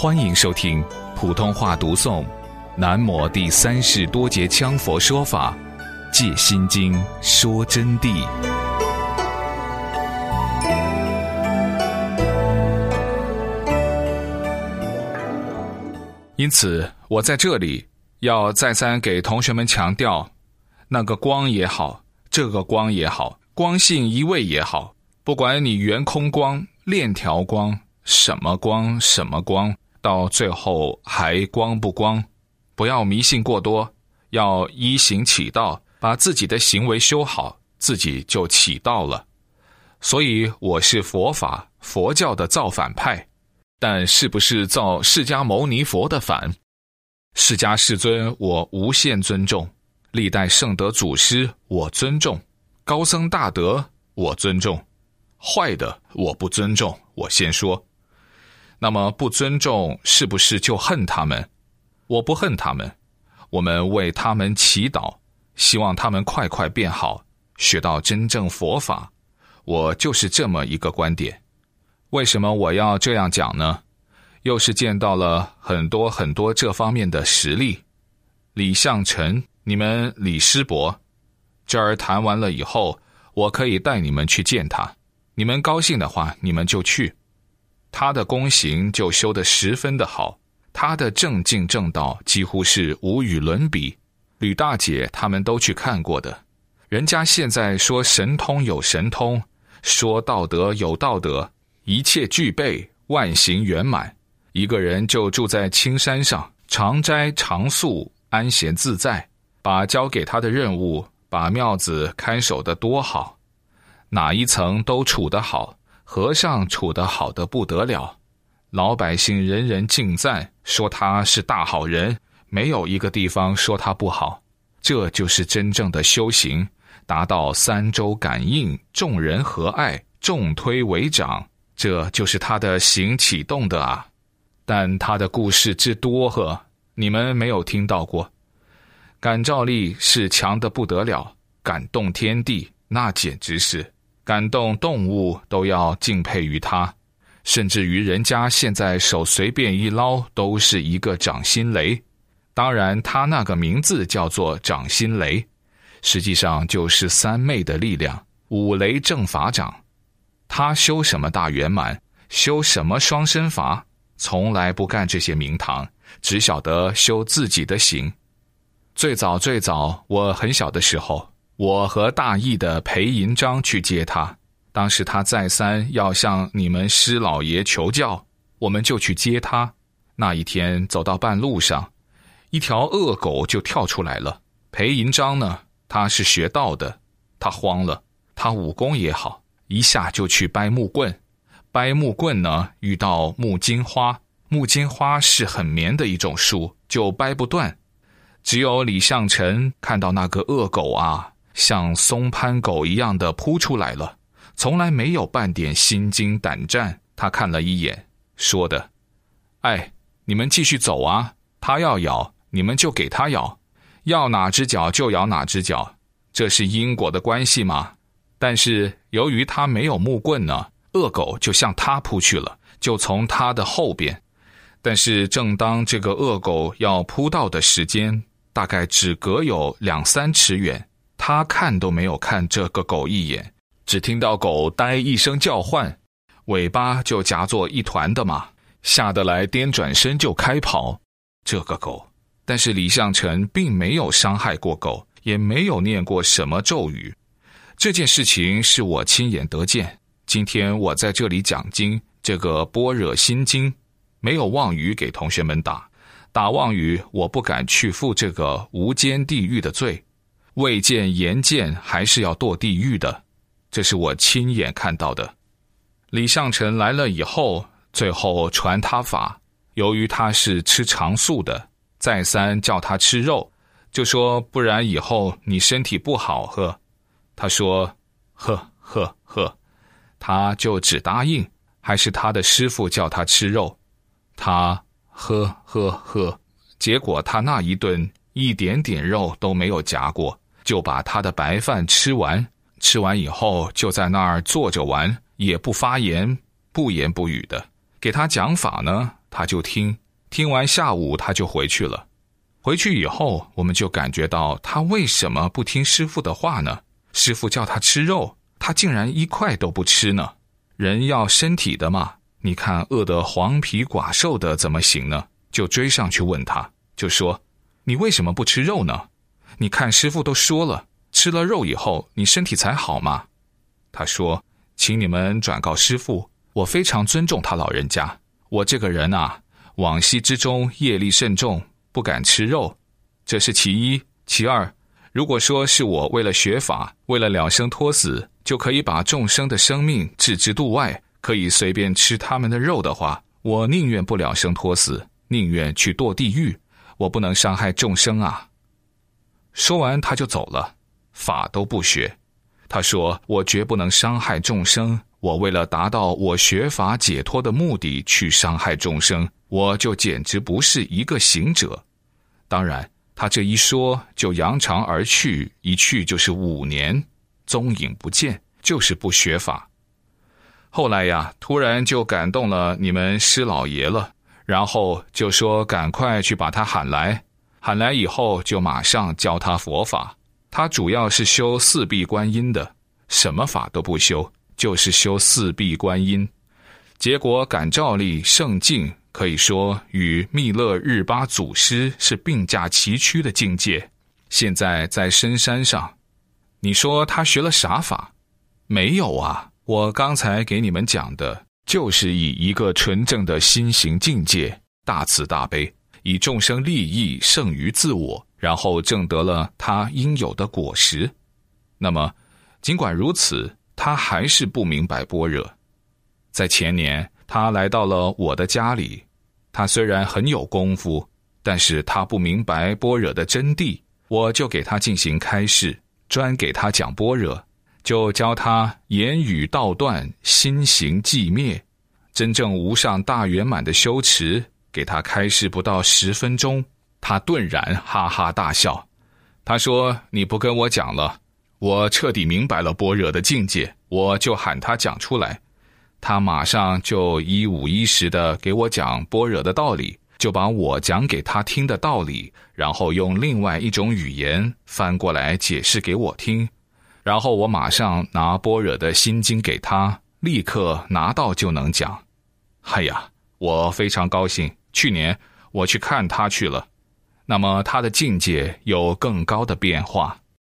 欢迎收听普通话读诵《南摩第三世多杰羌佛说法·戒心经》说真谛。因此，我在这里要再三给同学们强调：那个光也好，这个光也好，光性一味也好，不管你圆空光、链条光，什么光，什么光。到最后还光不光？不要迷信过多，要依行起道，把自己的行为修好，自己就起道了。所以我是佛法佛教的造反派，但是不是造释迦牟尼佛的反？释迦世尊我无限尊重，历代圣德祖师我尊重，高僧大德我尊重，坏的我不尊重。我先说。那么不尊重是不是就恨他们？我不恨他们，我们为他们祈祷，希望他们快快变好，学到真正佛法。我就是这么一个观点。为什么我要这样讲呢？又是见到了很多很多这方面的实例。李向臣，你们李师伯，这儿谈完了以后，我可以带你们去见他。你们高兴的话，你们就去。他的功行就修得十分的好，他的正境正道几乎是无与伦比。吕大姐他们都去看过的，人家现在说神通有神通，说道德有道德，一切具备，万行圆满。一个人就住在青山上，常斋常宿，安闲自在，把交给他的任务，把庙子看守的多好，哪一层都处得好。和尚处得好的不得了，老百姓人人敬赞，说他是大好人，没有一个地方说他不好。这就是真正的修行，达到三周感应，众人和爱，众推为长，这就是他的行启动的啊。但他的故事之多呵，你们没有听到过。感召力是强的不得了，感动天地，那简直是。感动动物都要敬佩于他，甚至于人家现在手随便一捞都是一个掌心雷。当然，他那个名字叫做掌心雷，实际上就是三昧的力量，五雷正法掌。他修什么大圆满，修什么双身法，从来不干这些名堂，只晓得修自己的行。最早最早，我很小的时候。我和大义的裴银章去接他，当时他再三要向你们师老爷求教，我们就去接他。那一天走到半路上，一条恶狗就跳出来了。裴银章呢，他是学道的，他慌了，他武功也好，一下就去掰木棍。掰木棍呢，遇到木金花，木金花是很绵的一种树，就掰不断。只有李向臣看到那个恶狗啊。像松潘狗一样的扑出来了，从来没有半点心惊胆战。他看了一眼，说的：“哎，你们继续走啊！他要咬，你们就给他咬，要哪只脚就咬哪只脚，这是因果的关系吗？但是由于他没有木棍呢，恶狗就向他扑去了，就从他的后边。但是正当这个恶狗要扑到的时间，大概只隔有两三尺远。”他看都没有看这个狗一眼，只听到狗呆一声叫唤，尾巴就夹作一团的嘛，吓得来颠转身就开跑。这个狗，但是李向臣并没有伤害过狗，也没有念过什么咒语。这件事情是我亲眼得见。今天我在这里讲经，这个般若心经，没有妄语给同学们打，打妄语我不敢去负这个无间地狱的罪。未见言见，还是要堕地狱的，这是我亲眼看到的。李相臣来了以后，最后传他法，由于他是吃长素的，再三叫他吃肉，就说不然以后你身体不好呵。他说呵呵呵，他就只答应。还是他的师傅叫他吃肉，他呵呵呵，结果他那一顿一点点肉都没有夹过。就把他的白饭吃完，吃完以后就在那儿坐着玩，也不发言，不言不语的。给他讲法呢，他就听，听完下午他就回去了。回去以后，我们就感觉到他为什么不听师傅的话呢？师傅叫他吃肉，他竟然一块都不吃呢。人要身体的嘛，你看饿得黄皮寡瘦的怎么行呢？就追上去问他，就说：“你为什么不吃肉呢？你看师傅都说了，吃了肉以后你身体才好嘛。”他说：“请你们转告师傅，我非常尊重他老人家。我这个人啊，往昔之中业力甚重。”不敢吃肉，这是其一。其二，如果说是我为了学法，为了了生脱死，就可以把众生的生命置之度外，可以随便吃他们的肉的话，我宁愿不了生脱死，宁愿去堕地狱。我不能伤害众生啊！说完，他就走了，法都不学。他说：“我绝不能伤害众生。我为了达到我学法解脱的目的，去伤害众生。”我就简直不是一个行者，当然，他这一说就扬长而去，一去就是五年，踪影不见，就是不学法。后来呀，突然就感动了你们师老爷了，然后就说赶快去把他喊来，喊来以后就马上教他佛法。他主要是修四臂观音的，什么法都不修，就是修四臂观音，结果感召力圣境。可以说与密勒日巴祖师是并驾齐驱的境界。现在在深山上，你说他学了啥法？没有啊！我刚才给你们讲的，就是以一个纯正的心行境界，大慈大悲，以众生利益胜于自我，然后证得了他应有的果实。那么，尽管如此，他还是不明白般若。在前年，他来到了我的家里。他虽然很有功夫，但是他不明白般若的真谛，我就给他进行开示，专给他讲般若，就教他言语道断，心行寂灭，真正无上大圆满的修持，给他开示不到十分钟，他顿然哈哈大笑，他说：“你不跟我讲了，我彻底明白了般若的境界，我就喊他讲出来。”他马上就一五一十的给我讲般若的道理，就把我讲给他听的道理，然后用另外一种语言翻过来解释给我听，然后我马上拿般若的心经给他，立刻拿到就能讲。哎呀，我非常高兴。去年我去看他去了，那么他的境界有更高的变化。